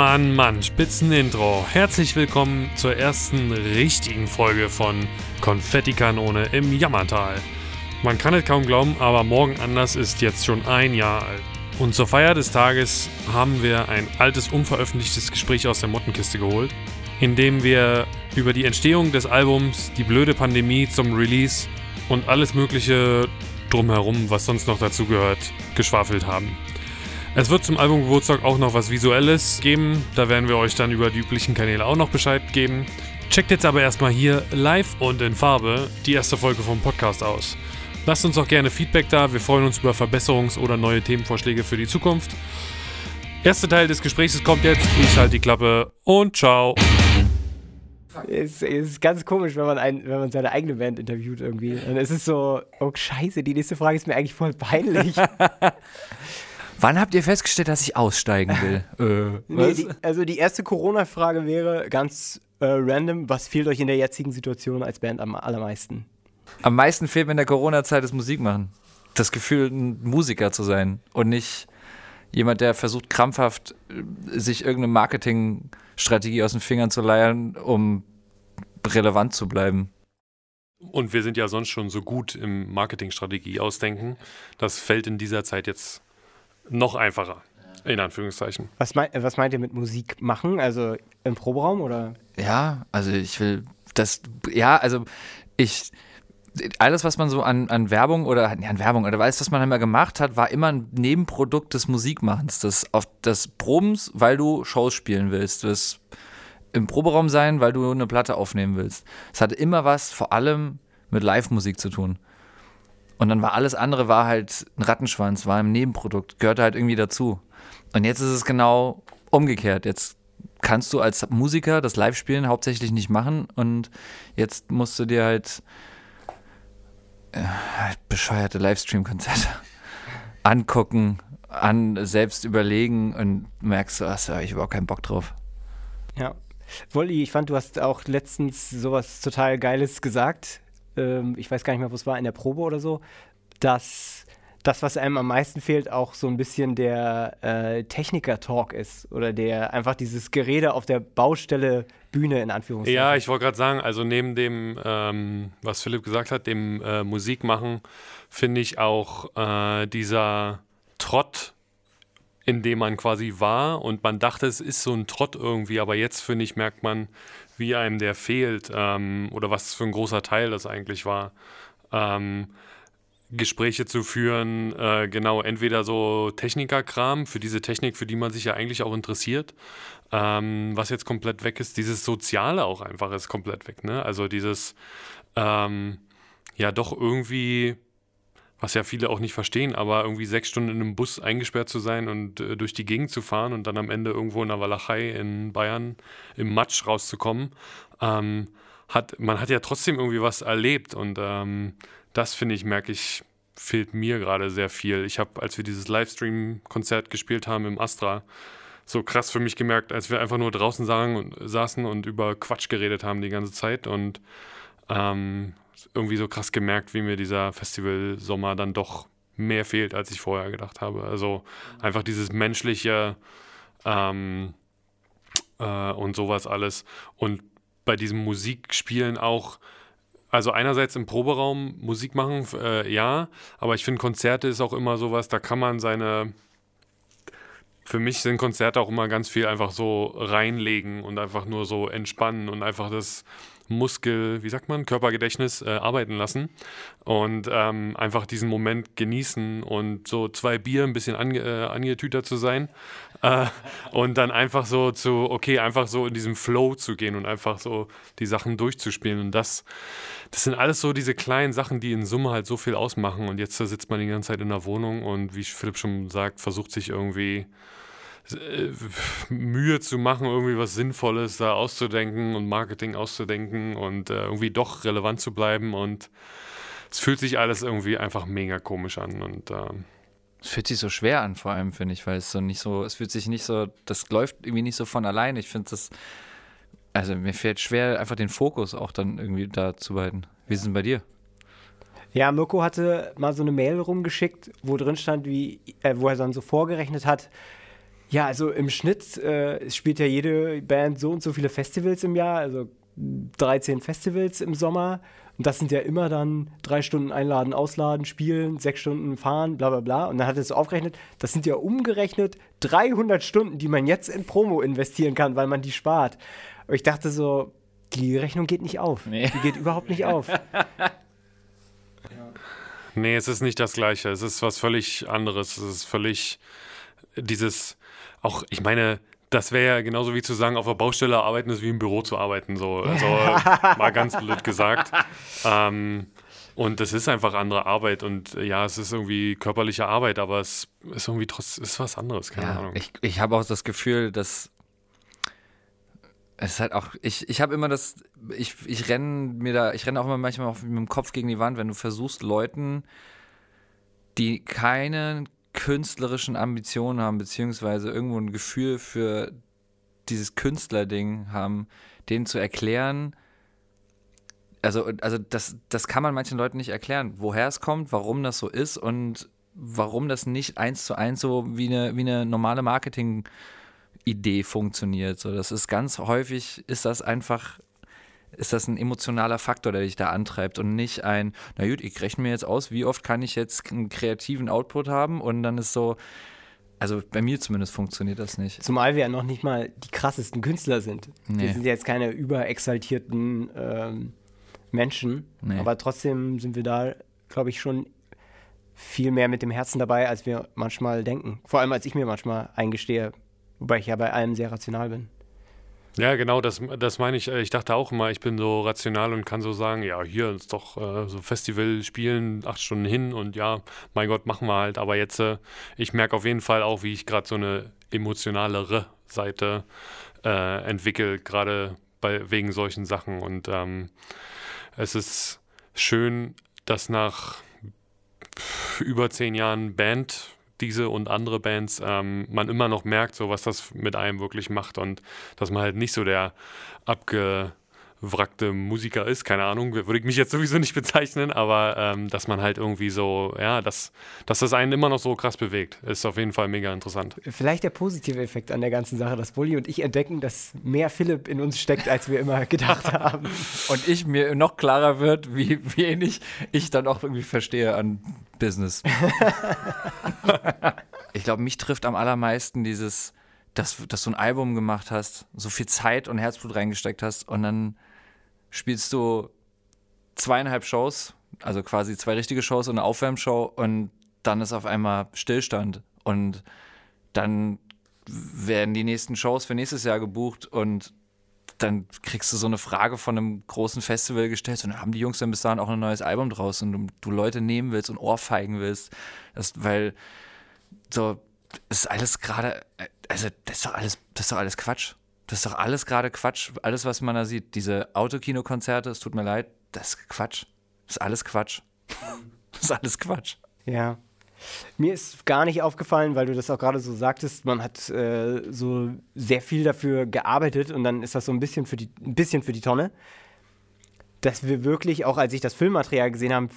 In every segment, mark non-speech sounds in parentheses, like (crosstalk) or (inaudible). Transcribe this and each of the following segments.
Mann, Mann, Spitzenintro. Herzlich willkommen zur ersten richtigen Folge von Konfettikanone im Jammertal. Man kann es kaum glauben, aber morgen anders ist jetzt schon ein Jahr alt. Und zur Feier des Tages haben wir ein altes, unveröffentlichtes Gespräch aus der Mottenkiste geholt, in dem wir über die Entstehung des Albums, die blöde Pandemie zum Release und alles Mögliche drumherum, was sonst noch dazu gehört, geschwafelt haben. Es wird zum Albumgeburtstag auch noch was Visuelles geben. Da werden wir euch dann über die üblichen Kanäle auch noch Bescheid geben. Checkt jetzt aber erstmal hier live und in Farbe die erste Folge vom Podcast aus. Lasst uns auch gerne Feedback da. Wir freuen uns über Verbesserungs- oder neue Themenvorschläge für die Zukunft. Erster Teil des Gesprächs kommt jetzt. Ich halte die Klappe und ciao. Es ist ganz komisch, wenn man, ein, wenn man seine eigene Band interviewt irgendwie. Und es ist so, oh scheiße, die nächste Frage ist mir eigentlich voll peinlich. (laughs) Wann habt ihr festgestellt, dass ich aussteigen will? (laughs) äh, nee, die, also die erste Corona-Frage wäre ganz äh, random, was fehlt euch in der jetzigen Situation als Band am allermeisten? Am meisten fehlt mir in der Corona-Zeit das Musik machen. Das Gefühl, ein Musiker zu sein und nicht jemand, der versucht krampfhaft, äh, sich irgendeine Marketingstrategie aus den Fingern zu leiern, um relevant zu bleiben. Und wir sind ja sonst schon so gut im Marketingstrategie ausdenken. Das fällt in dieser Zeit jetzt noch einfacher. In Anführungszeichen. Was, mein, was meint ihr mit Musik machen? Also im Proberaum oder? Ja, also ich will das, ja, also ich, alles, was man so an, an Werbung oder ja, an Werbung oder alles, was man immer gemacht hat, war immer ein Nebenprodukt des Musikmachens, des, auf, des Probens, weil du Shows spielen willst, das im Proberaum sein, weil du eine Platte aufnehmen willst. Es hatte immer was, vor allem mit Live-Musik zu tun. Und dann war alles andere war halt ein Rattenschwanz, war ein Nebenprodukt, gehörte halt irgendwie dazu. Und jetzt ist es genau umgekehrt. Jetzt kannst du als Musiker das Live-Spielen hauptsächlich nicht machen und jetzt musst du dir halt äh, bescheuerte Livestream-Konzerte (laughs) angucken, an selbst überlegen und merkst, du hast ja ich überhaupt keinen Bock drauf. Ja. Wolli, ich fand, du hast auch letztens sowas total Geiles gesagt ähm, ich weiß gar nicht mehr, wo es war, in der Probe oder so, dass das, was einem am meisten fehlt, auch so ein bisschen der äh, Techniker-Talk ist oder der einfach dieses Gerede auf der Baustelle Bühne in Anführungszeichen. Ja, ich wollte gerade sagen, also neben dem, ähm, was Philipp gesagt hat, dem äh, Musikmachen, finde ich auch äh, dieser Trott, in dem man quasi war und man dachte, es ist so ein Trott irgendwie, aber jetzt finde ich, merkt man, wie einem der fehlt ähm, oder was für ein großer Teil das eigentlich war. Ähm, Gespräche zu führen, äh, genau, entweder so Technikerkram für diese Technik, für die man sich ja eigentlich auch interessiert, ähm, was jetzt komplett weg ist, dieses Soziale auch einfach ist komplett weg, ne? Also dieses, ähm, ja, doch irgendwie was ja viele auch nicht verstehen, aber irgendwie sechs Stunden in einem Bus eingesperrt zu sein und äh, durch die Gegend zu fahren und dann am Ende irgendwo in der Walachei in Bayern im Matsch rauszukommen, ähm, hat, man hat ja trotzdem irgendwie was erlebt und ähm, das finde ich, merke ich, fehlt mir gerade sehr viel. Ich habe, als wir dieses Livestream-Konzert gespielt haben im Astra, so krass für mich gemerkt, als wir einfach nur draußen sagen und, saßen und über Quatsch geredet haben die ganze Zeit und ähm, irgendwie so krass gemerkt, wie mir dieser Festival-Sommer dann doch mehr fehlt, als ich vorher gedacht habe. Also einfach dieses menschliche ähm, äh, und sowas alles. Und bei diesem Musikspielen auch, also einerseits im Proberaum Musik machen, äh, ja, aber ich finde Konzerte ist auch immer sowas, da kann man seine für mich sind Konzerte auch immer ganz viel einfach so reinlegen und einfach nur so entspannen und einfach das Muskel, wie sagt man, Körpergedächtnis äh, arbeiten lassen und ähm, einfach diesen Moment genießen und so zwei Bier ein bisschen ange, äh, angetütert zu sein äh, und dann einfach so zu, okay, einfach so in diesem Flow zu gehen und einfach so die Sachen durchzuspielen. Und das, das sind alles so diese kleinen Sachen, die in Summe halt so viel ausmachen. Und jetzt sitzt man die ganze Zeit in der Wohnung und wie Philipp schon sagt, versucht sich irgendwie Mühe zu machen, irgendwie was Sinnvolles da auszudenken und Marketing auszudenken und äh, irgendwie doch relevant zu bleiben. Und es fühlt sich alles irgendwie einfach mega komisch an. Und ähm, es fühlt sich so schwer an, vor allem, finde ich, weil es so nicht so, es fühlt sich nicht so, das läuft irgendwie nicht so von allein. Ich finde das, also mir fällt schwer, einfach den Fokus auch dann irgendwie da zu behalten. Wie ist es denn bei dir? Ja, Mirko hatte mal so eine Mail rumgeschickt, wo drin stand, wie, äh, wo er dann so vorgerechnet hat, Ja, also im Schnitt äh, spielt ja jede Band so und so viele Festivals im Jahr, also 13 Festivals im Sommer. Und das sind ja immer dann drei Stunden einladen, ausladen, spielen, sechs Stunden fahren, bla bla bla. Und dann hat er es so aufgerechnet, das sind ja umgerechnet 300 Stunden, die man jetzt in Promo investieren kann, weil man die spart. Und ich dachte so, die Rechnung geht nicht auf. Nee. Die geht überhaupt nicht auf. (laughs) Nee, es ist nicht das Gleiche. Es ist was völlig anderes. Es ist völlig dieses, auch, ich meine, das wäre ja genauso wie zu sagen, auf der Baustelle arbeiten ist wie im Büro zu arbeiten. So, also (laughs) mal ganz blöd gesagt. Ähm, und es ist einfach andere Arbeit und ja, es ist irgendwie körperliche Arbeit, aber es ist irgendwie trotzdem ist was anderes, keine ja, Ahnung. Ich, ich habe auch das Gefühl, dass es ist halt auch, ich, ich habe immer das, ich, ich renne mir da, ich renne auch immer manchmal auf, mit dem Kopf gegen die Wand, wenn du versuchst, Leuten, die keine künstlerischen Ambitionen haben, beziehungsweise irgendwo ein Gefühl für dieses Künstlerding haben, denen zu erklären, also, also das, das kann man manchen Leuten nicht erklären, woher es kommt, warum das so ist und warum das nicht eins zu eins so wie eine, wie eine normale Marketing- Idee funktioniert. So, das ist ganz häufig, ist das einfach, ist das ein emotionaler Faktor, der dich da antreibt und nicht ein, na gut, ich rechne mir jetzt aus, wie oft kann ich jetzt einen kreativen Output haben und dann ist so, also bei mir zumindest funktioniert das nicht. Zumal wir ja noch nicht mal die krassesten Künstler sind. Nee. Wir sind jetzt keine überexaltierten ähm, Menschen, nee. aber trotzdem sind wir da, glaube ich, schon viel mehr mit dem Herzen dabei, als wir manchmal denken. Vor allem, als ich mir manchmal eingestehe, Wobei ich ja bei allem sehr rational bin. Ja, genau, das, das meine ich. Äh, ich dachte auch immer, ich bin so rational und kann so sagen, ja, hier ist doch äh, so Festival spielen, acht Stunden hin und ja, mein Gott, machen wir halt. Aber jetzt, äh, ich merke auf jeden Fall auch, wie ich gerade so eine emotionalere Seite äh, entwickle, gerade wegen solchen Sachen. Und ähm, es ist schön, dass nach über zehn Jahren Band diese und andere Bands ähm, man immer noch merkt, so was das mit einem wirklich macht und dass man halt nicht so der abgewrackte Musiker ist, keine Ahnung, würde ich mich jetzt sowieso nicht (laughs) bezeichnen, aber ähm, dass man halt irgendwie so, ja, dass, dass das einen immer noch so krass bewegt, ist auf jeden Fall mega interessant. Vielleicht der positive Effekt an der ganzen Sache, dass Bulli und ich entdecken, dass mehr Philipp in uns steckt, als wir immer (laughs) gedacht haben. und ich mir noch klarer wird, wie wenig ich dann auch irgendwie verstehe an Business. (laughs) ich glaube, mich trifft am allermeisten dieses, dass, dass du ein Album gemacht hast, so viel Zeit und Herzblut reingesteckt hast und dann spielst du zweieinhalb Shows, also quasi zwei richtige Shows und eine Aufwärmshow und dann ist auf einmal Stillstand und dann werden die nächsten Shows für nächstes Jahr gebucht und dann kriegst du so eine Frage von einem großen Festival gestellt und dann haben die Jungs dann bis dahin auch ein neues Album draußen und du Leute nehmen willst und ohrfeigen willst, das, weil so ist alles gerade, also das ist doch alles, das ist doch alles Quatsch. Das ist doch alles gerade Quatsch. Alles, was man da sieht, diese Autokinokonzerte, es tut mir leid, das ist Quatsch. Das ist alles Quatsch. (laughs) Das ist alles Quatsch. Ja. Mir ist gar nicht aufgefallen, weil du das auch gerade so sagtest, man hat äh, so sehr viel dafür gearbeitet und dann ist das so ein bisschen für die, ein bisschen für die Tonne, dass wir wirklich, auch als ich das Filmmaterial gesehen habe,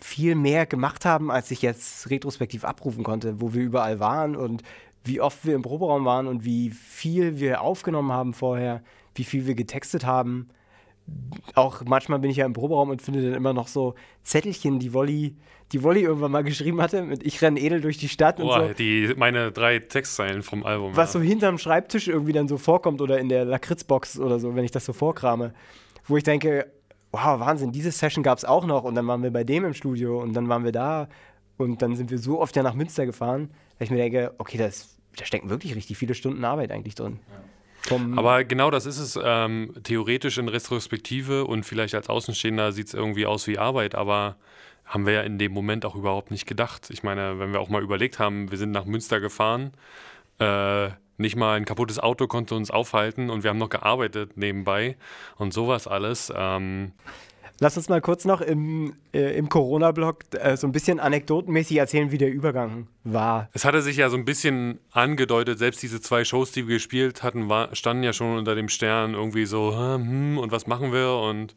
viel mehr gemacht haben, als ich jetzt retrospektiv abrufen konnte, wo wir überall waren und wie oft wir im Proberaum waren und wie viel wir aufgenommen haben vorher, wie viel wir getextet haben. Auch manchmal bin ich ja im Proberaum und finde dann immer noch so Zettelchen, die Wolli, die Wolli irgendwann mal geschrieben hatte, mit Ich renne edel durch die Stadt Boah, und so. Die, meine drei Textzeilen vom Album. Was ja. so hinterm Schreibtisch irgendwie dann so vorkommt oder in der Lakritzbox oder so, wenn ich das so vorkrame. Wo ich denke, wow, Wahnsinn, diese Session gab es auch noch und dann waren wir bei dem im Studio und dann waren wir da und dann sind wir so oft ja nach Münster gefahren, dass ich mir denke, okay, das, da stecken wirklich richtig viele Stunden Arbeit eigentlich drin. Ja. Aber genau das ist es. Ähm, theoretisch in Retrospektive und vielleicht als Außenstehender sieht es irgendwie aus wie Arbeit, aber haben wir ja in dem Moment auch überhaupt nicht gedacht. Ich meine, wenn wir auch mal überlegt haben, wir sind nach Münster gefahren, äh, nicht mal ein kaputtes Auto konnte uns aufhalten und wir haben noch gearbeitet nebenbei und sowas alles. Ähm Lass uns mal kurz noch im, äh, im Corona-Blog äh, so ein bisschen anekdotenmäßig erzählen, wie der Übergang war. Es hatte sich ja so ein bisschen angedeutet, selbst diese zwei Shows, die wir gespielt hatten, war, standen ja schon unter dem Stern irgendwie so, hm, und was machen wir? Und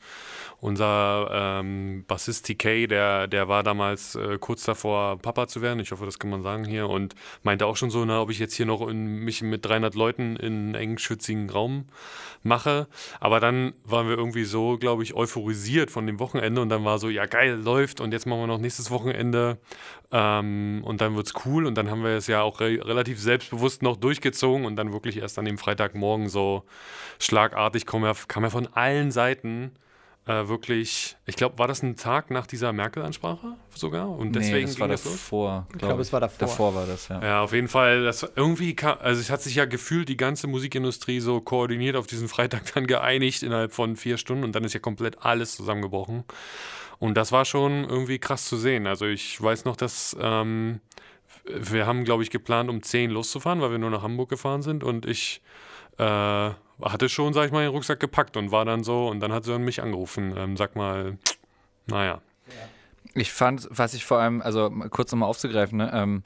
unser ähm, Bassist TK, der, der war damals äh, kurz davor, Papa zu werden. Ich hoffe, das kann man sagen hier. Und meinte auch schon so, na, ob ich jetzt hier noch in, mich mit 300 Leuten in einen engen, schützigen Raum mache. Aber dann waren wir irgendwie so, glaube ich, euphorisiert von dem Wochenende. Und dann war so, ja, geil, läuft. Und jetzt machen wir noch nächstes Wochenende. Ähm, und dann wird es cool. Und dann haben wir es ja auch re relativ selbstbewusst noch durchgezogen. Und dann wirklich erst an dem Freitagmorgen so schlagartig kam ja, kam ja von allen Seiten äh, wirklich, ich glaube, war das ein Tag nach dieser Merkel-Ansprache sogar? Und deswegen nee, das war das davor. Ich glaube, es war davor. Davor war das, ja. Ja, auf jeden Fall. Das irgendwie kam, also es hat sich ja gefühlt die ganze Musikindustrie so koordiniert auf diesen Freitag dann geeinigt innerhalb von vier Stunden und dann ist ja komplett alles zusammengebrochen. Und das war schon irgendwie krass zu sehen. Also ich weiß noch, dass ähm, wir haben, glaube ich, geplant, um 10 loszufahren, weil wir nur nach Hamburg gefahren sind und ich äh, hatte schon, sag ich mal, den Rucksack gepackt und war dann so, und dann hat sie mich angerufen, ähm, sag mal, naja. Ich fand, was ich vor allem, also kurz nochmal aufzugreifen, ne, ähm,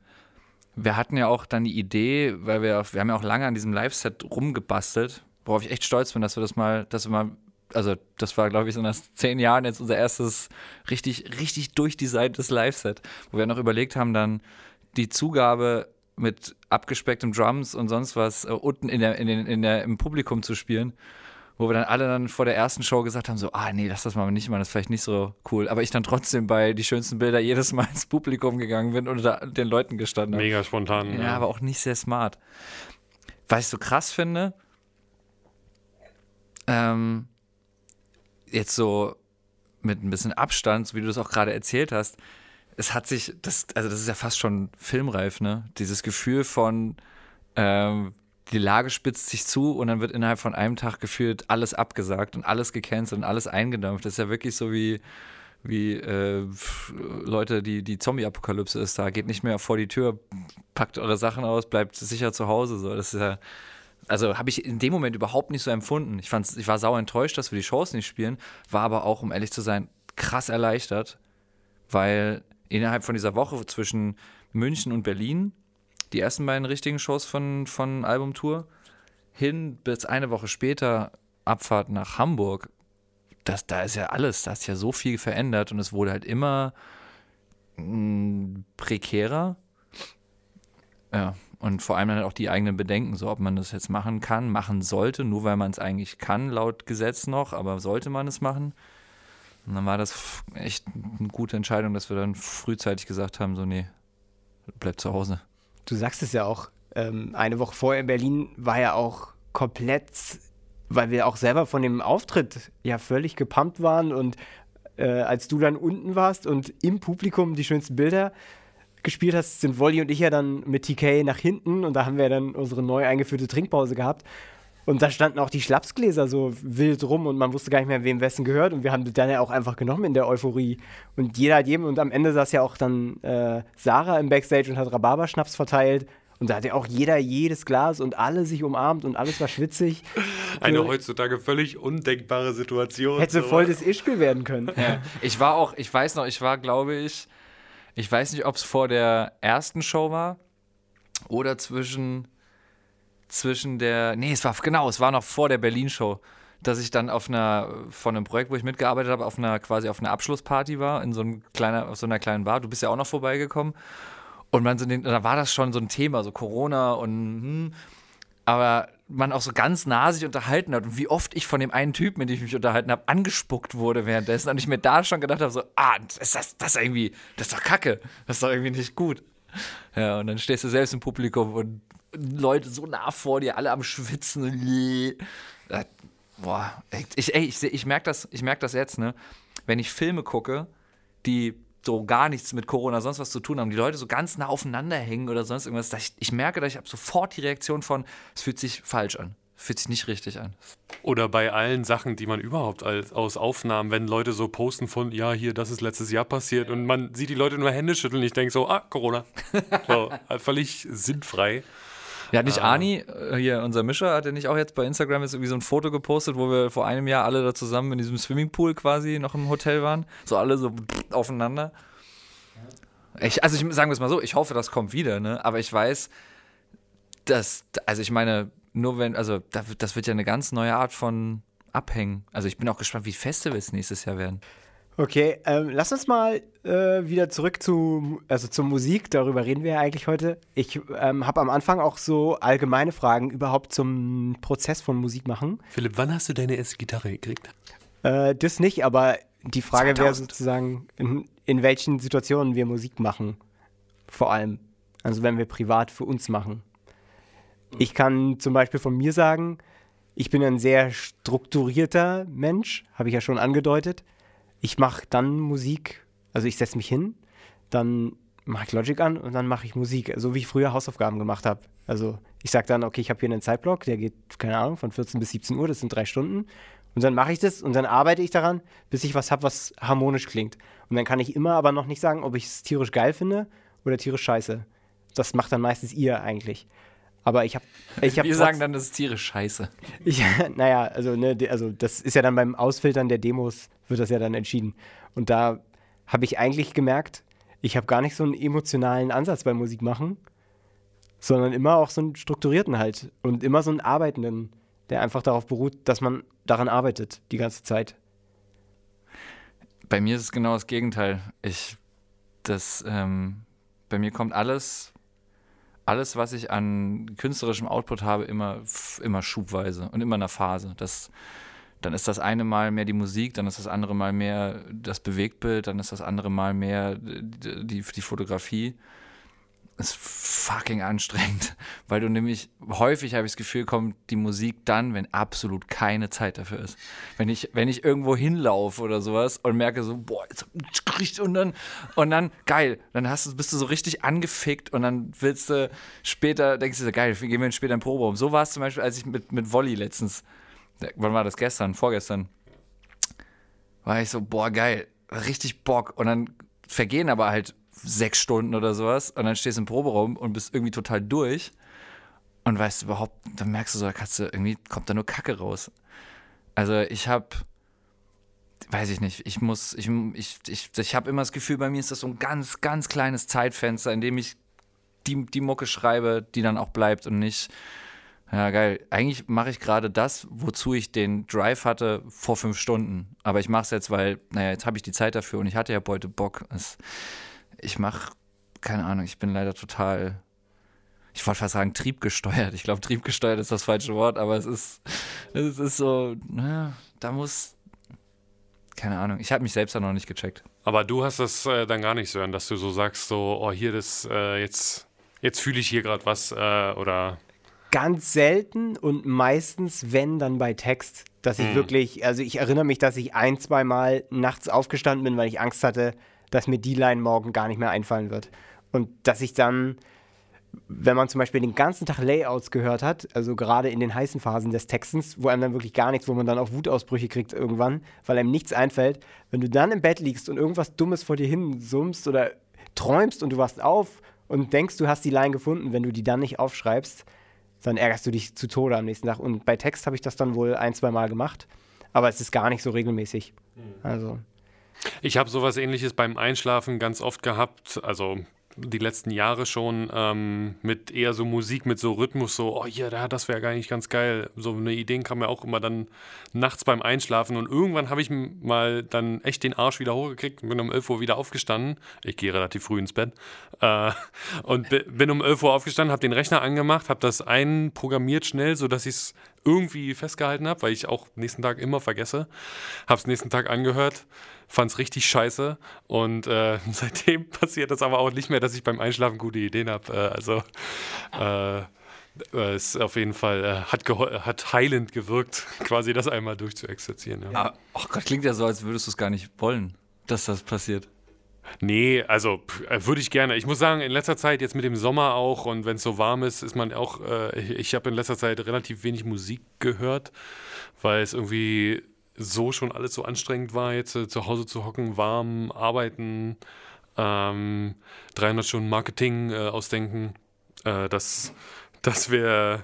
wir hatten ja auch dann die Idee, weil wir, wir haben ja auch lange an diesem Live-Set rumgebastelt, worauf ich echt stolz bin, dass wir das mal, dass wir mal, also das war, glaube ich, so nach zehn Jahren jetzt unser erstes richtig, richtig durchdesigntes Live-Set, wo wir noch überlegt haben, dann die Zugabe mit abgespecktem Drums und sonst was äh, unten in der, in den, in der, im Publikum zu spielen. Wo wir dann alle dann vor der ersten Show gesagt haben: so, ah nee, lass das mal nicht machen, das ist vielleicht nicht so cool. Aber ich dann trotzdem bei die schönsten Bilder jedes Mal ins Publikum gegangen bin und da den Leuten gestanden habe. Mega spontan. Ja, ja, aber auch nicht sehr smart. Was ich so krass finde, ähm, jetzt so mit ein bisschen Abstand, so wie du das auch gerade erzählt hast, es hat sich, das, also das ist ja fast schon filmreif, ne? Dieses Gefühl von, ähm, die Lage spitzt sich zu und dann wird innerhalb von einem Tag gefühlt alles abgesagt und alles gecancelt und alles eingedampft. Das ist ja wirklich so wie, wie äh, Leute, die die Zombie-Apokalypse ist da. Geht nicht mehr vor die Tür, packt eure Sachen aus, bleibt sicher zu Hause. So. Das ist ja, also habe ich in dem Moment überhaupt nicht so empfunden. Ich, fand's, ich war sauer enttäuscht, dass wir die Shows nicht spielen, war aber auch, um ehrlich zu sein, krass erleichtert, weil innerhalb von dieser Woche zwischen München und Berlin, die ersten beiden richtigen Shows von, von Albumtour, hin bis eine Woche später Abfahrt nach Hamburg, das, da ist ja alles, da ist ja so viel verändert und es wurde halt immer mh, mm, prekärer. Ja, und vor allem dann halt auch die eigenen Bedenken, so ob man das jetzt machen kann, machen sollte, nur weil man es eigentlich kann, laut Gesetz noch, aber sollte man es machen? Und dann war das echt eine gute Entscheidung, dass wir dann frühzeitig gesagt haben, so nee, bleib zu Hause. Du sagst es ja auch, ähm, eine Woche vorher in Berlin war ja auch komplett, weil wir auch selber von dem Auftritt ja völlig gepumpt waren und äh, als du dann unten warst und im Publikum die schönsten Bilder gespielt hast, sind Wolli und ich ja dann mit TK nach hinten und da haben wir dann unsere neu eingeführte Trinkpause gehabt und da standen auch die Schlapsgläser so wild rum und man wusste gar nicht mehr, wem wessen gehört. Und wir haben das dann ja auch einfach genommen in der Euphorie. Und jeder hat jedem, und am Ende saß ja auch dann äh, Sarah im Backstage und hat Rhabarberschnaps verteilt. Und da hat ja auch jeder jedes Glas und alle sich umarmt und alles war schwitzig. Eine so, heutzutage völlig undenkbare Situation. Hätte so. voll das Ischgl werden können. Ja. Ich war auch, ich weiß noch, ich war, glaube ich, ich weiß nicht, ob es vor der ersten Show war oder zwischen zwischen der, nee, es war genau, es war noch vor der Berlin-Show, dass ich dann auf einer, von einem Projekt, wo ich mitgearbeitet habe, auf einer, quasi auf einer Abschlussparty war, in so, einem kleiner, auf so einer kleinen Bar. Du bist ja auch noch vorbeigekommen. Und man so da war das schon so ein Thema, so Corona und, hm, aber man auch so ganz nah sich unterhalten hat und wie oft ich von dem einen Typen, mit dem ich mich unterhalten habe, angespuckt wurde währenddessen und ich mir da schon gedacht habe, so, ah, das, das, das irgendwie, das ist doch kacke, das ist doch irgendwie nicht gut. Ja, und dann stehst du selbst im Publikum und Leute so nah vor dir, alle am Schwitzen. Boah, ich, ey, ich, ich merke das, merk das jetzt, ne? Wenn ich Filme gucke, die so gar nichts mit Corona sonst was zu tun haben, die Leute so ganz nah aufeinander hängen oder sonst irgendwas, ich, ich merke, dass ich habe sofort die Reaktion von, es fühlt sich falsch an. Fühlt sich nicht richtig an. Oder bei allen Sachen, die man überhaupt als, aus Aufnahmen, wenn Leute so posten von, ja, hier, das ist letztes Jahr passiert und man sieht die Leute nur Hände schütteln, ich denke so, ah, Corona. (laughs) so, völlig sinnfrei. Ja, nicht ah. Ani, äh, hier unser Mischer, hat er nicht auch jetzt bei Instagram jetzt irgendwie so ein Foto gepostet, wo wir vor einem Jahr alle da zusammen in diesem Swimmingpool quasi noch im Hotel waren? So alle so aufeinander. Ich, also ich sagen wir es mal so, ich hoffe, das kommt wieder, ne? Aber ich weiß, dass, also ich meine, nur wenn, also das wird ja eine ganz neue Art von Abhängen. Also ich bin auch gespannt, wie Festivals nächstes Jahr werden. Okay, ähm, lass uns mal äh, wieder zurück zu, also zur Musik. Darüber reden wir ja eigentlich heute. Ich ähm, habe am Anfang auch so allgemeine Fragen überhaupt zum Prozess von Musik machen. Philipp, wann hast du deine erste Gitarre gekriegt? Äh, das nicht, aber die Frage wäre sozusagen, in, in welchen Situationen wir Musik machen. Vor allem. Also wenn wir privat für uns machen. Ich kann zum Beispiel von mir sagen, ich bin ein sehr strukturierter Mensch, habe ich ja schon angedeutet. Ich mache dann Musik, also ich setze mich hin, dann mache ich Logic an und dann mache ich Musik, so wie ich früher Hausaufgaben gemacht habe. Also ich sage dann, okay, ich habe hier einen Zeitblock, der geht, keine Ahnung, von 14 bis 17 Uhr, das sind drei Stunden. Und dann mache ich das und dann arbeite ich daran, bis ich was habe, was harmonisch klingt. Und dann kann ich immer aber noch nicht sagen, ob ich es tierisch geil finde oder tierisch scheiße. Das macht dann meistens ihr eigentlich. Aber ich habe. Ich hab Wir sagen dann, das ist tierisch scheiße. (laughs) Ich, naja, also, ne, also das ist ja dann beim Ausfiltern der Demos, wird das ja dann entschieden. Und da habe ich eigentlich gemerkt, ich habe gar nicht so einen emotionalen Ansatz beim Musikmachen, sondern immer auch so einen strukturierten halt. Und immer so einen arbeitenden, der einfach darauf beruht, dass man daran arbeitet, die ganze Zeit. Bei mir ist es genau das Gegenteil. Ich, das, ähm, bei mir kommt alles alles, was ich an künstlerischem Output habe, immer, immer schubweise und immer in einer Phase. Das, dann ist das eine Mal mehr die Musik, dann ist das andere Mal mehr das Bewegtbild, dann ist das andere Mal mehr die, die, die Fotografie ist fucking anstrengend, (laughs) weil du nämlich häufig habe ich das Gefühl, kommt die Musik dann, wenn absolut keine Zeit dafür ist. Wenn ich, wenn ich irgendwo hinlaufe oder sowas und merke so, boah, jetzt riecht und dann, und dann, geil, dann hast du, bist du so richtig angefickt und dann willst du später, denkst du so, geil, gehen wir später in den Proberaum. So war es zum Beispiel, als ich mit, mit Wolli letztens, wann war das, gestern, vorgestern, war ich so, boah, geil, richtig Bock und dann vergehen aber halt sechs Stunden oder sowas und dann stehst du im Proberaum und bist irgendwie total durch und weißt überhaupt, dann merkst du so, da irgendwie kommt da nur Kacke raus. Also ich habe, weiß ich nicht, ich muss, ich, ich, ich, ich habe immer das Gefühl, bei mir ist das so ein ganz, ganz kleines Zeitfenster, in dem ich die, die Mucke schreibe, die dann auch bleibt und nicht, ja, geil. Eigentlich mache ich gerade das, wozu ich den Drive hatte vor fünf Stunden. Aber ich mache es jetzt, weil, naja, jetzt habe ich die Zeit dafür und ich hatte ja heute Bock. Es, ich mache, keine Ahnung, ich bin leider total, ich wollte fast sagen, triebgesteuert. Ich glaube, triebgesteuert ist das falsche Wort, aber es ist, es ist so, naja, da muss, keine Ahnung, ich habe mich selbst da noch nicht gecheckt. Aber du hast das äh, dann gar nicht so, dass du so sagst, so, oh, hier, das, äh, jetzt, jetzt fühle ich hier gerade was äh, oder. Ganz selten und meistens, wenn, dann bei Text, dass ich hm. wirklich, also ich erinnere mich, dass ich ein, zwei Mal nachts aufgestanden bin, weil ich Angst hatte, dass mir die Line morgen gar nicht mehr einfallen wird. Und dass ich dann, wenn man zum Beispiel den ganzen Tag Layouts gehört hat, also gerade in den heißen Phasen des Textens, wo einem dann wirklich gar nichts, wo man dann auch Wutausbrüche kriegt irgendwann, weil einem nichts einfällt, wenn du dann im Bett liegst und irgendwas Dummes vor dir hin summst oder träumst und du wachst auf und denkst, du hast die Line gefunden, wenn du die dann nicht aufschreibst, dann ärgerst du dich zu Tode am nächsten Tag. Und bei Text habe ich das dann wohl ein, zwei Mal gemacht, aber es ist gar nicht so regelmäßig. Mhm. Also ich habe sowas ähnliches beim Einschlafen ganz oft gehabt. Also die letzten Jahre schon ähm, mit eher so Musik, mit so Rhythmus, so, oh ja, yeah, das wäre gar nicht ganz geil. So eine Idee kam mir auch immer dann nachts beim Einschlafen und irgendwann habe ich mal dann echt den Arsch wieder hochgekriegt und bin um 11 Uhr wieder aufgestanden. Ich gehe relativ früh ins Bett äh, (laughs) und bin um 11 Uhr aufgestanden, habe den Rechner angemacht, habe das einprogrammiert schnell, sodass ich es irgendwie festgehalten habe, weil ich auch nächsten Tag immer vergesse. Habe es nächsten Tag angehört fand es richtig scheiße und äh, (laughs) seitdem passiert das aber auch nicht mehr, dass ich beim Einschlafen gute Ideen habe. Äh, also äh, es auf jeden Fall äh, hat, hat heilend gewirkt, (laughs) quasi das einmal durchzuexerzieren. Ja. ja. Ach Gott, klingt ja so, als würdest du es gar nicht wollen, dass das passiert. Nee, also äh, würde ich gerne. Ich muss sagen, in letzter Zeit, jetzt mit dem Sommer auch und wenn es so warm ist, ist man auch, äh, ich, habe in letzter Zeit relativ wenig Musik gehört, weil es irgendwie so schon alles so anstrengend war, jetzt äh, zu Hause zu hocken, warm, arbeiten, ähm, 300 Stunden Marketing äh, ausdenken, äh, das, das wäre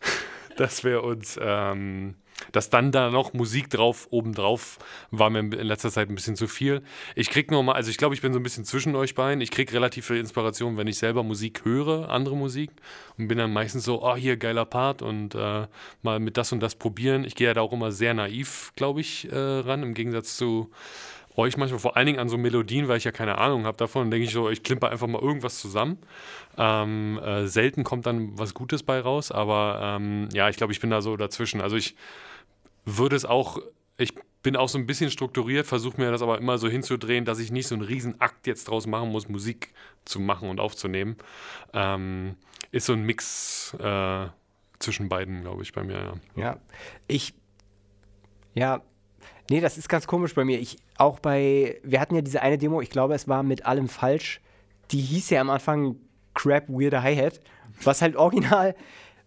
(laughs) das wär uns ähm, dass dann da noch Musik drauf, obendrauf, war mir in letzter Zeit ein bisschen zu viel. Ich krieg nur mal, also ich glaube, ich bin so ein bisschen zwischen euch beiden. Ich krieg relativ viel Inspiration, wenn ich selber Musik höre, andere Musik. Und bin dann meistens so, oh, hier geiler Part und äh, mal mit das und das probieren. Ich gehe ja da auch immer sehr naiv, glaube ich, äh, ran, im Gegensatz zu euch manchmal, vor allen Dingen an so Melodien, weil ich ja keine Ahnung habe davon, denke ich so, ich klimper einfach mal irgendwas zusammen. Ähm, äh, selten kommt dann was Gutes bei raus, aber ähm, ja, ich glaube, ich bin da so dazwischen. Also ich würde es auch, ich bin auch so ein bisschen strukturiert, versuche mir das aber immer so hinzudrehen, dass ich nicht so einen riesen Akt jetzt draus machen muss, Musik zu machen und aufzunehmen. Ähm, ist so ein Mix äh, zwischen beiden, glaube ich, bei mir. Ja. ja, ich, ja, nee, das ist ganz komisch bei mir. Ich, auch bei, wir hatten ja diese eine Demo, ich glaube, es war mit allem falsch. Die hieß ja am Anfang Crap Weirder Hi-Hat, was halt original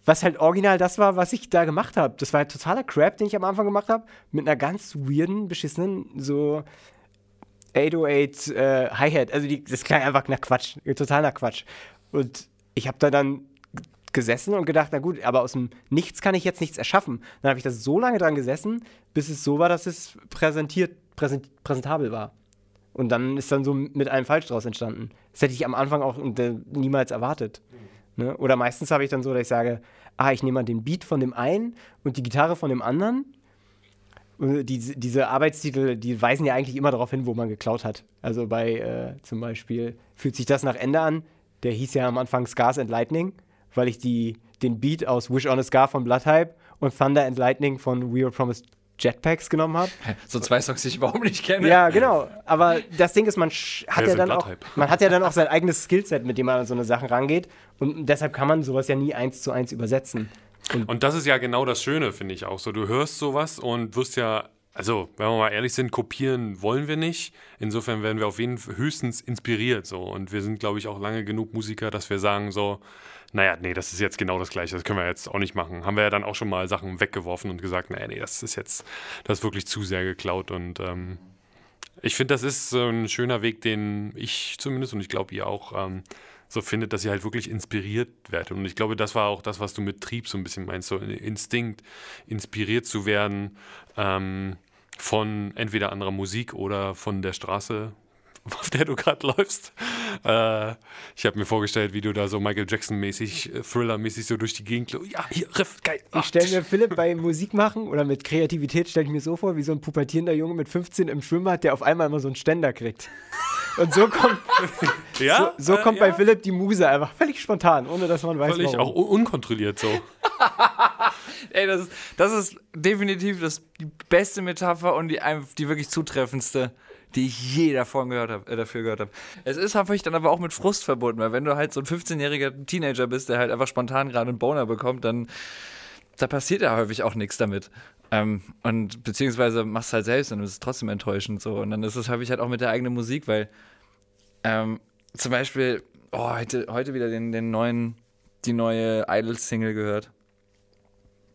was halt original das war, was ich da gemacht habe. Das war halt totaler Crap, den ich am Anfang gemacht habe, mit einer ganz weirden, beschissenen, so 808 äh, Hi-Hat. Also die, das klang einfach nach Quatsch, totaler Quatsch. Und ich habe da dann gesessen und gedacht, na gut, aber aus dem Nichts kann ich jetzt nichts erschaffen. Dann habe ich da so lange dran gesessen, bis es so war, dass es präsentiert, präsent, präsentabel war. Und dann ist dann so mit einem Falsch draus entstanden. Das hätte ich am Anfang auch äh, niemals erwartet. Ne? Oder meistens habe ich dann so, dass ich sage, ah, ich nehme mal den Beat von dem einen und die Gitarre von dem anderen. Die, diese Arbeitstitel, die weisen ja eigentlich immer darauf hin, wo man geklaut hat. Also bei äh, zum Beispiel fühlt sich das nach Ende an. Der hieß ja am Anfang Scars and Lightning, weil ich die, den Beat aus Wish on a Scar von Bloodhype und Thunder and Lightning von We Were Promised Jetpacks genommen habe. So zwei Songs, die ich überhaupt nicht kenne. Ja, genau. Aber das Ding ist, man hat ja dann auch, man hat ja dann auch sein eigenes Skillset, mit dem man an so eine Sachen rangeht. Und deshalb kann man sowas ja nie eins zu eins übersetzen. Und, und das ist ja genau das Schöne, finde ich auch so. Du hörst sowas und wirst ja also, wenn wir mal ehrlich sind, kopieren wollen wir nicht. Insofern werden wir auf jeden Fall höchstens inspiriert. So. Und wir sind, glaube ich, auch lange genug Musiker, dass wir sagen, so, naja, nee, das ist jetzt genau das Gleiche, das können wir jetzt auch nicht machen. Haben wir ja dann auch schon mal Sachen weggeworfen und gesagt, naja, nee, das ist jetzt, das ist wirklich zu sehr geklaut. Und ähm, ich finde, das ist so ein schöner Weg, den ich zumindest und ich glaube ihr auch ähm, so findet, dass ihr halt wirklich inspiriert werdet. Und ich glaube, das war auch das, was du mit Trieb so ein bisschen meinst, so Instinkt, inspiriert zu werden ähm, von entweder anderer Musik oder von der Straße, (laughs) auf der du gerade läufst. Äh, ich habe mir vorgestellt, wie du da so Michael Jackson-mäßig, äh, Thriller-mäßig so durch die Gegend. Ja, hier, Riff, geil. Ich stelle mir Philipp bei (laughs) Musik machen oder mit Kreativität stelle ich mir so vor, wie so ein pubertierender Junge mit 15 im Schwimmbad, der auf einmal immer so einen Ständer kriegt. Und so kommt, (laughs) ja? so, so kommt äh, bei Philipp die Muse einfach völlig spontan, ohne dass man weiß, Völlig warum. auch unkontrolliert so. Ey, das ist, das ist definitiv das, die beste Metapher und die, die wirklich zutreffendste die ich je davon gehört hab, äh, dafür gehört habe. Es ist häufig dann aber auch mit Frust verbunden, weil wenn du halt so ein 15-jähriger Teenager bist, der halt einfach spontan gerade einen Boner bekommt, dann da passiert ja häufig auch nichts damit. Ähm, und beziehungsweise machst du halt selbst und es ist trotzdem enttäuschend so. Und dann ist es häufig halt auch mit der eigenen Musik, weil ähm, zum Beispiel, oh, heute, heute wieder den, den neuen, die neue Idols-Single gehört.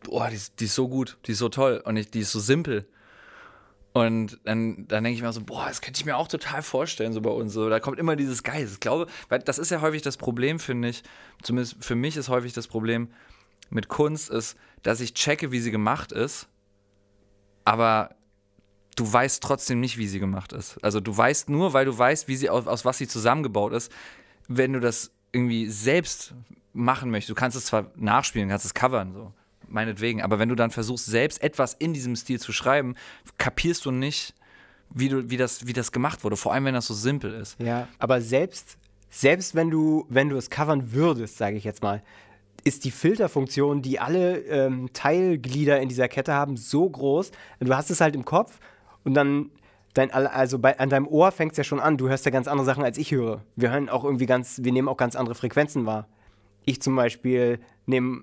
Boah, die, die, ist so gut, die ist so toll und ich, die ist so simpel. Und dann, dann denke ich mir so, boah, das könnte ich mir auch total vorstellen, so bei uns. So, da kommt immer dieses Geist. Ich glaube, weil das ist ja häufig das Problem, finde ich. Zumindest für mich ist häufig das Problem mit Kunst, ist, dass ich checke, wie sie gemacht ist, aber du weißt trotzdem nicht, wie sie gemacht ist. Also du weißt nur, weil du weißt, wie sie aus, aus was sie zusammengebaut ist, wenn du das irgendwie selbst machen möchtest. Du kannst es zwar nachspielen, kannst es covern, so meinetwegen. Aber wenn du dann versuchst, selbst etwas in diesem Stil zu schreiben, kapierst du nicht, wie, du, wie, das, wie das gemacht wurde. Vor allem, wenn das so simpel ist. Ja, aber selbst, selbst wenn du, wenn du es covern würdest, sage ich jetzt mal, ist die Filterfunktion, die alle ähm, Teilglieder in dieser Kette haben, so groß. Du hast es halt im Kopf und dann Dein, also bei, an deinem Ohr fängt es ja schon an. Du hörst ja ganz andere Sachen, als ich höre. Wir hören auch irgendwie ganz, wir nehmen auch ganz andere Frequenzen wahr. Ich zum Beispiel nehme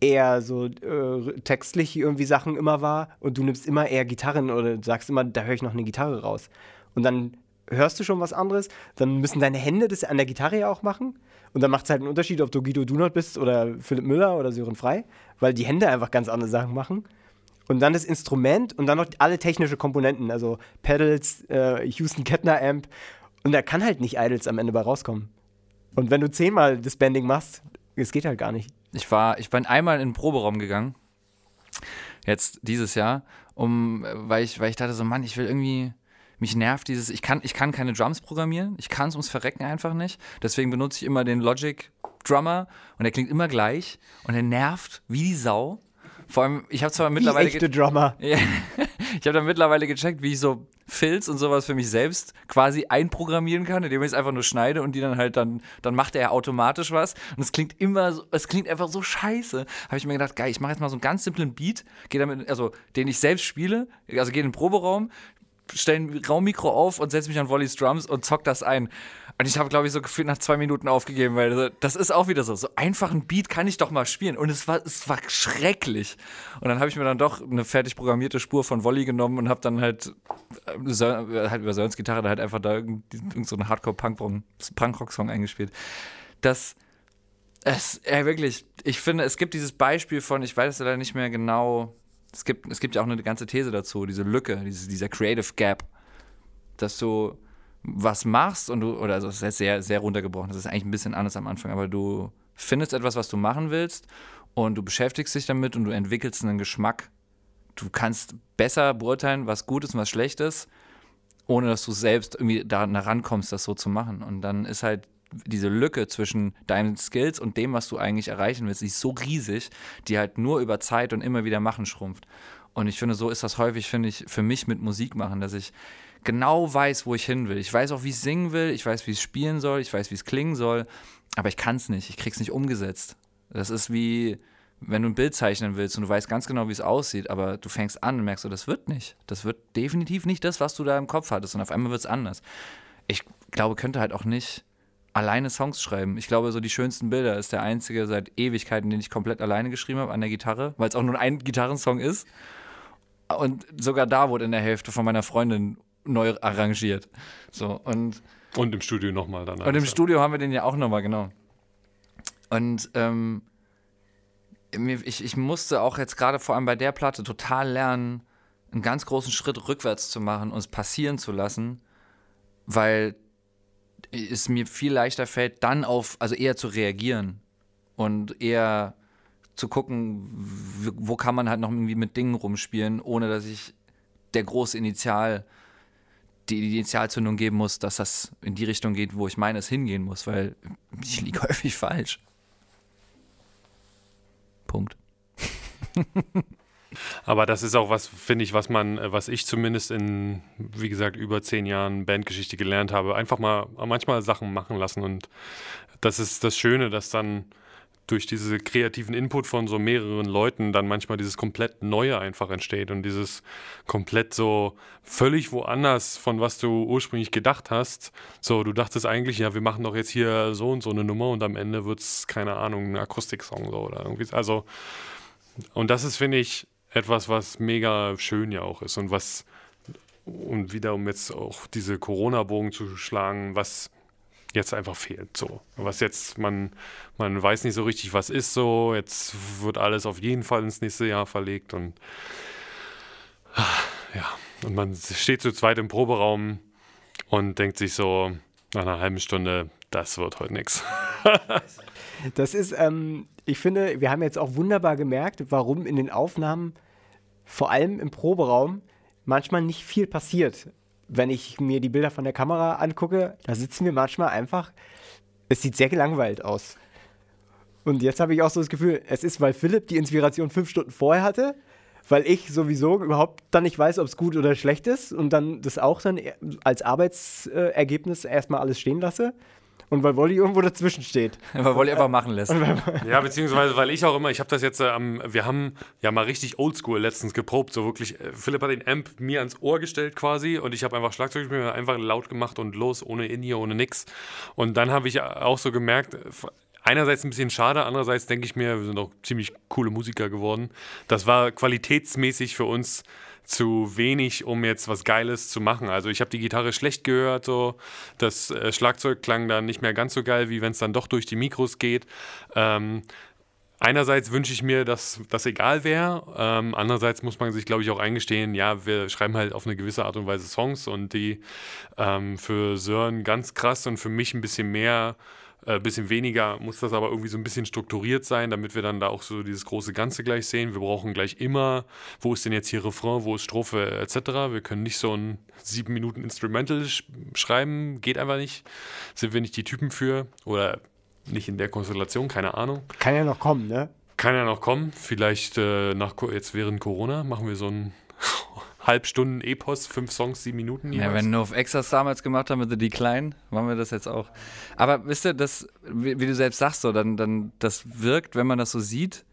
eher so äh, textlich irgendwie Sachen immer war und du nimmst immer eher Gitarren oder sagst immer, da höre ich noch eine Gitarre raus. Und dann hörst du schon was anderes, dann müssen deine Hände das an der Gitarre ja auch machen. Und dann macht es halt einen Unterschied, ob du Guido Dunot bist oder Philipp Müller oder Sören Frei, weil die Hände einfach ganz andere Sachen machen. Und dann das Instrument und dann noch alle technische Komponenten, also Pedals, äh, Houston Kettner Amp. Und da kann halt nicht Idols am Ende bei rauskommen. Und wenn du zehnmal das Banding machst, es geht halt gar nicht. Ich war, ich bin einmal in den Proberaum gegangen. jetzt dieses Jahr, um, weil ich, weil ich dachte so, Mann, ich will irgendwie, mich nervt dieses, ich kann, ich kann keine Drums programmieren, ich kann es ums Verrecken einfach nicht. Deswegen benutze ich immer den Logic Drummer und der klingt immer gleich und er nervt wie die Sau. Vor allem, ich habe zwar mittlerweile. Echte Drummer. (laughs) Ich habe dann mittlerweile gecheckt, wie ich so Filz und sowas für mich selbst quasi einprogrammieren kann, indem ich es einfach nur schneide und die dann halt dann, dann macht er automatisch was. Und es klingt immer so, es klingt einfach so scheiße. Habe ich mir gedacht, geil, ich mache jetzt mal so einen ganz simplen Beat, gehe damit, also den ich selbst spiele, also gehe in den Proberaum, stelle ein Raummikro auf und setze mich an Wollys Drums und zock das ein. Und ich habe, glaube ich, so gefühlt nach zwei Minuten aufgegeben, weil das ist auch wieder so. So einfach ein Beat kann ich doch mal spielen. Und es war, es war schrecklich. Und dann habe ich mir dann doch eine fertig programmierte Spur von Wolli genommen und habe dann halt, äh, halt über Sörens Gitarre da halt einfach da irgendeinen so Hardcore-Punk-Rock-Song eingespielt. Das, es, ja, wirklich, ich finde, es gibt dieses Beispiel von, ich weiß leider nicht mehr genau, es gibt, es gibt ja auch eine ganze These dazu, diese Lücke, diese, dieser Creative Gap, dass du was machst und du, oder also das ist sehr, sehr runtergebrochen, das ist eigentlich ein bisschen anders am Anfang, aber du findest etwas, was du machen willst und du beschäftigst dich damit und du entwickelst einen Geschmack. Du kannst besser beurteilen, was gut ist und was schlecht ist, ohne dass du selbst irgendwie daran rankommst, das so zu machen. Und dann ist halt diese Lücke zwischen deinen Skills und dem, was du eigentlich erreichen willst, die ist so riesig, die halt nur über Zeit und immer wieder machen schrumpft. Und ich finde, so ist das häufig, finde ich, für mich mit Musik machen, dass ich genau weiß, wo ich hin will. Ich weiß auch, wie ich singen will, ich weiß, wie es spielen soll, ich weiß, wie es klingen soll, aber ich kann es nicht, ich krieg's nicht umgesetzt. Das ist wie, wenn du ein Bild zeichnen willst und du weißt ganz genau, wie es aussieht, aber du fängst an und merkst so, das wird nicht. Das wird definitiv nicht das, was du da im Kopf hattest und auf einmal wird es anders. Ich glaube, könnte halt auch nicht alleine Songs schreiben. Ich glaube, so die schönsten Bilder ist der einzige seit Ewigkeiten, den ich komplett alleine geschrieben habe an der Gitarre, weil es auch nur ein Gitarrensong ist. Und sogar da wurde in der Hälfte von meiner Freundin neu arrangiert. So, und, und im Studio nochmal dann. Und im. Studio haben wir den ja auch nochmal, genau. Und ähm, ich, ich musste auch jetzt gerade vor allem bei der Platte total lernen, einen ganz großen Schritt rückwärts zu machen und es passieren zu lassen, weil es mir viel leichter fällt, dann auf, also eher zu reagieren und eher zu gucken, wo kann man halt noch irgendwie mit Dingen rumspielen, ohne dass ich der große Initial die Initialzündung geben muss, dass das in die Richtung geht, wo ich meine, es hingehen muss, weil ich liege (laughs) häufig falsch. Punkt. (laughs) Aber das ist auch was, finde ich, was man, was ich zumindest in, wie gesagt, über zehn Jahren Bandgeschichte gelernt habe. Einfach mal manchmal Sachen machen lassen. Und das ist das Schöne, dass dann durch diese kreativen Input von so mehreren Leuten dann manchmal dieses komplett Neue einfach entsteht und dieses komplett so völlig woanders, von was du ursprünglich gedacht hast. So, du dachtest eigentlich, ja, wir machen doch jetzt hier so und so eine Nummer und am Ende wird es, keine Ahnung, ein Akustiksong so oder irgendwie. Also, und das ist, finde ich, etwas, was mega schön ja auch ist und was, und wieder um jetzt auch diese Corona-Bogen zu schlagen, was jetzt einfach fehlt. So. Was jetzt, man, man weiß nicht so richtig, was ist so. Jetzt wird alles auf jeden Fall ins nächste Jahr verlegt und ja, und man steht zu zweit im Proberaum und denkt sich so nach einer halben Stunde, das wird heute nichts. (laughs) Das ist, ähm, ich finde, wir haben jetzt auch wunderbar gemerkt, warum in den Aufnahmen, vor allem im Proberaum, manchmal nicht viel passiert wenn ich mir die Bilder von der Kamera angucke, da sitzen wir manchmal einfach, es sieht sehr gelangweilt aus. Und jetzt habe ich auch so das Gefühl, es ist, weil Philipp die Inspiration fünf Stunden vorher hatte, weil ich sowieso überhaupt dann nicht weiß, ob es gut oder schlecht ist und dann das auch dann als Arbeitsergebnis erstmal alles stehen lasse und weil Wolli irgendwo dazwischen steht. (laughs) weil Wolli einfach machen lässt. ja, beziehungsweise weil ich auch immer, ich habe das jetzt, ähm, wir haben ja mal richtig oldschool letztens geprobt, so wirklich, äh, Philipp hat den Amp mir ans Ohr gestellt quasi und ich habe einfach Schlagzeug gespielt, einfach laut gemacht und los, ohne in ohne nix. Und dann habe ich auch so gemerkt, einerseits ein bisschen schade, andererseits denke ich mir, wir sind auch ziemlich coole Musiker geworden. Das war qualitätsmäßig für uns zu wenig, um jetzt was Geiles zu machen. Also ich habe die Gitarre schlecht gehört, so das äh, Schlagzeug klang dann nicht mehr ganz so geil, wie wenn es dann doch durch die Mikros geht. Ähm, einerseits wünsche ich mir, dass das egal wäre. Ähm, andererseits muss man sich, glaube ich, auch eingestehen, ja, wir schreiben halt auf eine gewisse Art und Weise Songs und die ähm, für Sören ganz krass und für mich ein bisschen mehr, äh, bisschen weniger, muss das aber irgendwie so ein bisschen strukturiert sein, damit wir dann da auch so dieses große Ganze gleich sehen. Wir brauchen gleich immer, wo ist denn jetzt hier Refrain, wo ist Strophe etc. Wir können nicht so ein sieben Minuten Instrumental sch schreiben, geht einfach nicht. Sind wir nicht die Typen für oder nicht in der Konstellation, keine Ahnung. Kann ja noch kommen, ne? Kann ja noch kommen. Vielleicht äh, nach, jetzt während Corona machen wir so ein Halbstunden Epos, fünf Songs, sieben Minuten. Jeweils. Ja, wenn wir auf Exas damals gemacht haben mit The Decline, machen wir das jetzt auch. Aber wisst ihr, das, wie, wie, du selbst sagst, so, dann, dann, das wirkt, wenn man das so sieht.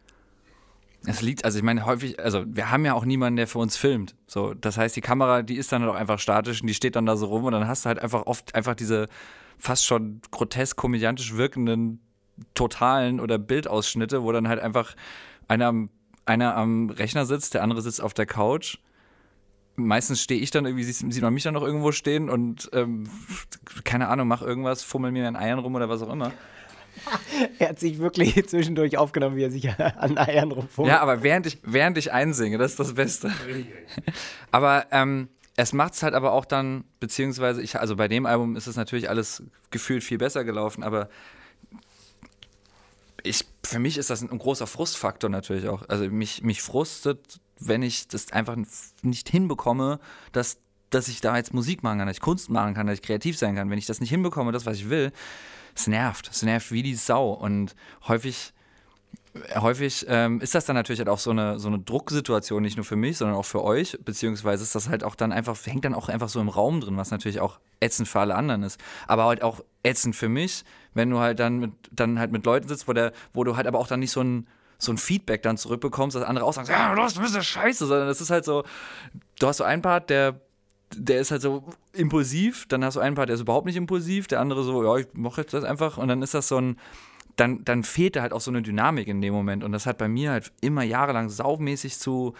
Es liegt, also ich meine, häufig, also wir haben ja auch niemanden, der für uns filmt. So, das heißt, die Kamera, die ist dann halt auch einfach statisch und die steht dann da so rum und dann hast du halt einfach oft einfach diese fast schon grotesk komödiantisch wirkenden Totalen oder Bildausschnitte, wo dann halt einfach einer, einer am Rechner sitzt, der andere sitzt auf der Couch. Meistens stehe ich dann irgendwie, sieht man mich dann noch irgendwo stehen und ähm, keine Ahnung, mach irgendwas, fummel mir an Eiern rum oder was auch immer. er hat sich wirklich (laughs) zwischendurch aufgenommen, wie er sich an Eiern rumfummelt. Ja, aber während ich, während ich einsinge, das ist das Beste. aber ähm, es macht es halt aber auch dann, beziehungsweise, ich, also bei dem Album ist es natürlich alles gefühlt viel besser gelaufen, aber ich, für mich ist das ein, ein großer Frustfaktor natürlich auch. Also mich, mich frustet, wenn ich das einfach nicht hinbekomme, dass, dass ich da jetzt Musik machen kann, dass ich Kunst machen kann, dass ich kreativ sein kann. Wenn ich das nicht hinbekomme, das, was ich will, es nervt. Es nervt wie die Sau. Und häufig häufig ähm, ist das dann natürlich halt auch so eine, so eine Drucksituation, nicht nur für mich, sondern auch für euch, beziehungsweise ist das halt auch dann einfach, hängt dann auch einfach so im Raum drin, was natürlich auch ätzend für alle anderen ist. Aber halt auch ätzend für mich, wenn du halt dann mit, dann halt mit Leuten sitzt, wo, der, wo du halt aber auch dann nicht so ein, so ein Feedback dann zurückbekommst, dass andere auch sagen, ja, du hast ein bisschen scheiße, sondern das ist halt so, du hast so einen Part, der der ist halt so impulsiv, dann hast du einen Part, der ist überhaupt nicht impulsiv, der andere so, ja, ich mache jetzt das einfach und dann ist das so ein, dann, dann fehlt da halt auch so eine Dynamik in dem Moment. Und das hat bei mir halt immer jahrelang saumäßig zu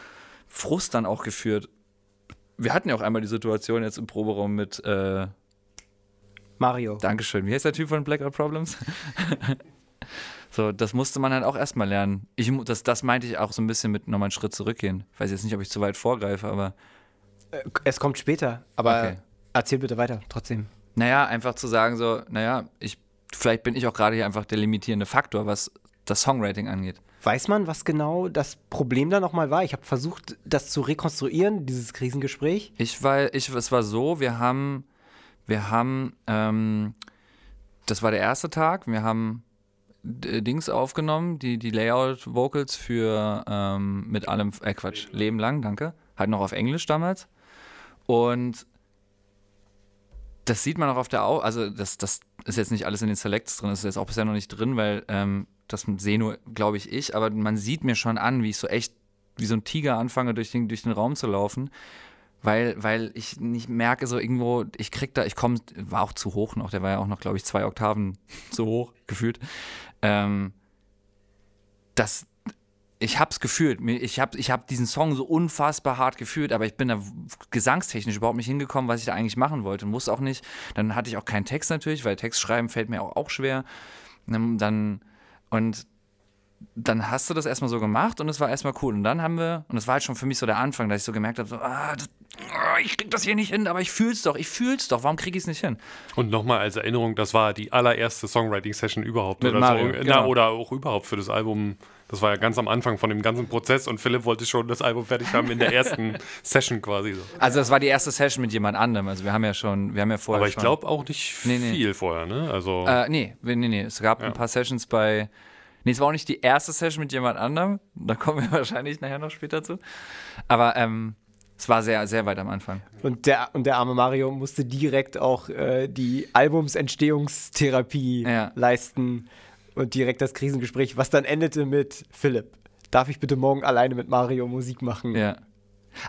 Frust dann auch geführt. Wir hatten ja auch einmal die Situation jetzt im Proberaum mit äh, Mario. Dankeschön. Wie heißt der Typ von Blackout Problems? (laughs) so, das musste man halt auch erstmal lernen. Ich, das, das meinte ich auch so ein bisschen mit nochmal einen Schritt zurückgehen. Ich weiß jetzt nicht, ob ich zu weit vorgreife, aber. Äh, es kommt später, aber okay. erzähl bitte weiter, trotzdem. Naja, einfach zu sagen, so, naja, ich vielleicht bin ich auch gerade hier einfach der limitierende Faktor, was das Songwriting angeht. Weiß man, was genau das Problem da nochmal war? Ich habe versucht, das zu rekonstruieren, dieses Krisengespräch. Ich war, ich, es war so, wir haben, wir haben, ähm, das war der erste Tag, wir haben Dings aufgenommen, die, die Layout-Vocals für ähm, mit allem, äh Quatsch, Leben lang, danke. Halt noch auf Englisch damals. Und das sieht man auch auf der Au, also das, das ist jetzt nicht alles in den Selects drin, das ist jetzt auch bisher noch nicht drin, weil ähm, das sehe nur, glaube ich, ich, aber man sieht mir schon an, wie ich so echt wie so ein Tiger anfange, durch den, durch den Raum zu laufen, weil, weil ich nicht merke, so irgendwo, ich krieg da, ich komme, war auch zu hoch noch, der war ja auch noch, glaube ich, zwei Oktaven zu hoch (laughs) gefühlt. Ähm, das, ich habe es gefühlt. Ich habe ich hab diesen Song so unfassbar hart gefühlt, aber ich bin da gesangstechnisch überhaupt nicht hingekommen, was ich da eigentlich machen wollte. Und wusste auch nicht. Dann hatte ich auch keinen Text natürlich, weil Text schreiben fällt mir auch, auch schwer. Dann, und dann hast du das erstmal so gemacht und es war erstmal cool. Und dann haben wir, und das war halt schon für mich so der Anfang, dass ich so gemerkt habe, so, ah, das, oh, ich krieg das hier nicht hin, aber ich fühl's doch, ich fühl's doch, warum krieg ich es nicht hin? Und nochmal als Erinnerung, das war die allererste Songwriting-Session überhaupt. Mit oder, Mario, so. genau. Na, oder auch überhaupt für das Album das war ja ganz am Anfang von dem ganzen Prozess und Philipp wollte schon das Album fertig haben in der (laughs) ersten Session quasi. So. Also das war die erste Session mit jemand anderem. Also wir haben ja schon, wir haben ja vorher. Aber ich glaube auch nicht nee, nee. viel vorher, ne? Also äh, nee, nee, nee. Es gab ja. ein paar Sessions bei. Nee, es war auch nicht die erste Session mit jemand anderem. Da kommen wir (laughs) wahrscheinlich nachher noch später zu. Aber ähm, es war sehr, sehr weit am Anfang. Und der, und der arme Mario musste direkt auch äh, die Albumsentstehungstherapie ja. leisten und direkt das Krisengespräch, was dann endete mit Philipp. Darf ich bitte morgen alleine mit Mario Musik machen? Ja.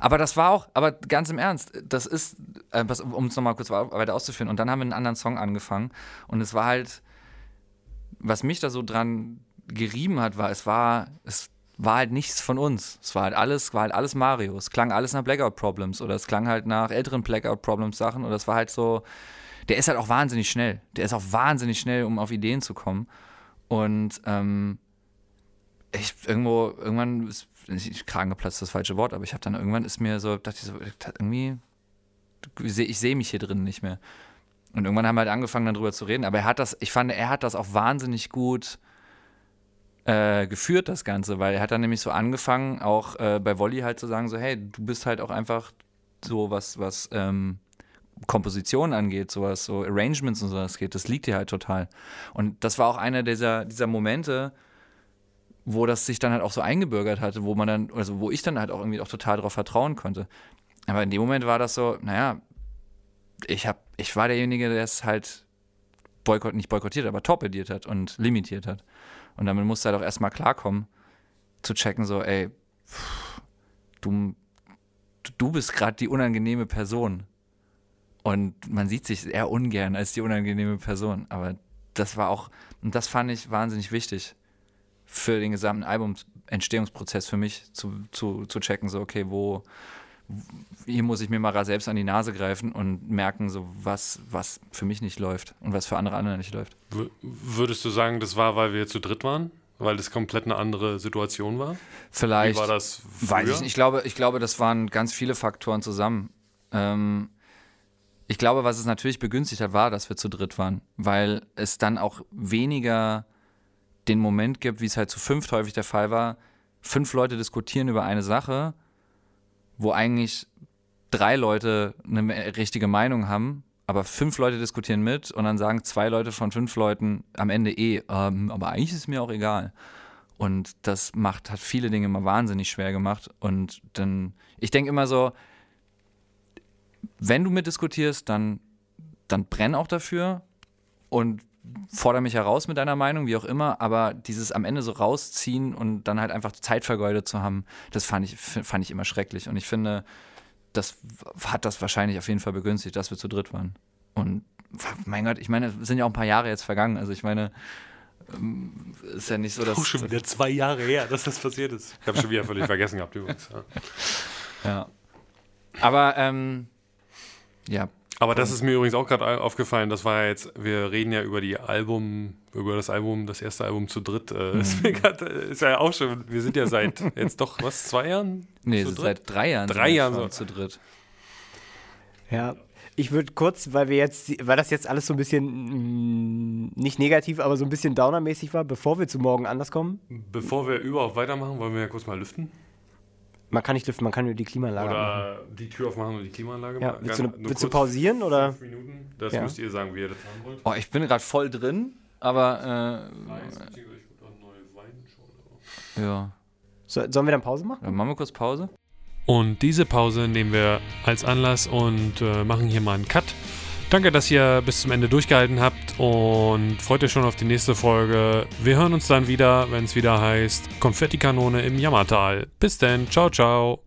Aber das war auch, aber ganz im Ernst, das ist, äh, um es nochmal kurz weiter auszuführen, und dann haben wir einen anderen Song angefangen und es war halt, was mich da so dran gerieben hat, war, es war, es war halt nichts von uns. Es war halt alles, war halt alles Mario. Es klang alles nach Blackout Problems oder es klang halt nach älteren Blackout Problems Sachen oder es war halt so, der ist halt auch wahnsinnig schnell. Der ist auch wahnsinnig schnell, um auf Ideen zu kommen. Und ähm, ich irgendwo, irgendwann ist nicht Kragen geplatzt, das falsche Wort, aber ich habe dann irgendwann ist mir so, dachte ich so, irgendwie, ich sehe mich hier drin nicht mehr. Und irgendwann haben wir halt angefangen, dann drüber zu reden. Aber er hat das, ich fand, er hat das auch wahnsinnig gut äh, geführt, das Ganze, weil er hat dann nämlich so angefangen, auch äh, bei Wolli halt zu sagen, so, hey, du bist halt auch einfach so was, was ähm, Komposition angeht, sowas, so Arrangements und sowas geht, das liegt dir halt total. Und das war auch einer dieser, dieser Momente, wo das sich dann halt auch so eingebürgert hatte, wo man dann, also wo ich dann halt auch irgendwie auch total darauf vertrauen konnte. Aber in dem Moment war das so, naja, ich hab, ich war derjenige, der es halt boykott, nicht boykottiert, aber torpediert hat und limitiert hat. Und damit musste halt auch erstmal klarkommen, zu checken, so, ey, pff, du, du bist gerade die unangenehme Person. Und man sieht sich eher ungern als die unangenehme Person. Aber das war auch, und das fand ich wahnsinnig wichtig für den gesamten Album-Entstehungsprozess für mich zu, zu, zu checken, so, okay, wo, hier muss ich mir mal selbst an die Nase greifen und merken, so was, was für mich nicht läuft und was für andere andere nicht läuft. W würdest du sagen, das war, weil wir zu dritt waren? Weil das komplett eine andere Situation war? Vielleicht. Wie war das früher? Weiß ich nicht. Ich glaube, ich glaube, das waren ganz viele Faktoren zusammen. Ähm, ich glaube, was es natürlich begünstigt hat, war, dass wir zu dritt waren, weil es dann auch weniger den Moment gibt, wie es halt zu fünft häufig der Fall war. Fünf Leute diskutieren über eine Sache, wo eigentlich drei Leute eine richtige Meinung haben, aber fünf Leute diskutieren mit und dann sagen zwei Leute von fünf Leuten am Ende eh, ähm, aber eigentlich ist es mir auch egal. Und das macht, hat viele Dinge immer wahnsinnig schwer gemacht. Und dann, ich denke immer so, wenn du mitdiskutierst, dann, dann brenn auch dafür und fordere mich heraus mit deiner Meinung, wie auch immer, aber dieses am Ende so rausziehen und dann halt einfach Zeit vergeudet zu haben, das fand ich, fand ich immer schrecklich. Und ich finde, das hat das wahrscheinlich auf jeden Fall begünstigt, dass wir zu dritt waren. Und mein Gott, ich meine, es sind ja auch ein paar Jahre jetzt vergangen. Also ich meine, ähm, ist ja nicht so, dass. Oh, schon wieder zwei Jahre her, dass das passiert ist. Ich habe schon wieder völlig vergessen gehabt übrigens. Ja. ja. Aber ähm, ja, aber das ist mir übrigens auch gerade aufgefallen. Das war ja jetzt, wir reden ja über die Album, über das Album, das erste Album zu dritt. Äh, mhm. (laughs) ist, grad, äh, ist, ja auch schon, wir sind ja seit (laughs) jetzt doch, was, zwei Jahren? Nee, seit drei Jahren. Drei Jahren so. zu dritt. Ja, ich würde kurz, weil wir jetzt, weil das jetzt alles so ein bisschen mh, mm, nicht negativ, aber so ein bisschen downermäßig war, bevor wir zu morgen anders kommen. Bevor wir überhaupt weitermachen, wollen wir ja kurz mal lüften. Man kann nicht lüften, man kann nur die Klimaanlage Oder machen. die Tür aufmachen und die Klimaanlage ja, willst, du, willst du, pausieren oder? Fünf Minuten. Das ja. müsst ihr sagen, wie ihr das haben wollt. Oh, ich bin gerade voll drin, aber. Äh, ja. So, sollen wir dann Pause machen? Dann machen wir kurz Pause. Und diese Pause nehmen wir als Anlass und äh, machen hier mal einen Cut. Danke, dass ihr bis zum Ende durchgehalten habt und freut euch schon auf die nächste Folge. Wir hören uns dann wieder, wenn es wieder heißt Konfettikanone im Jammertal. Bis denn, ciao, ciao.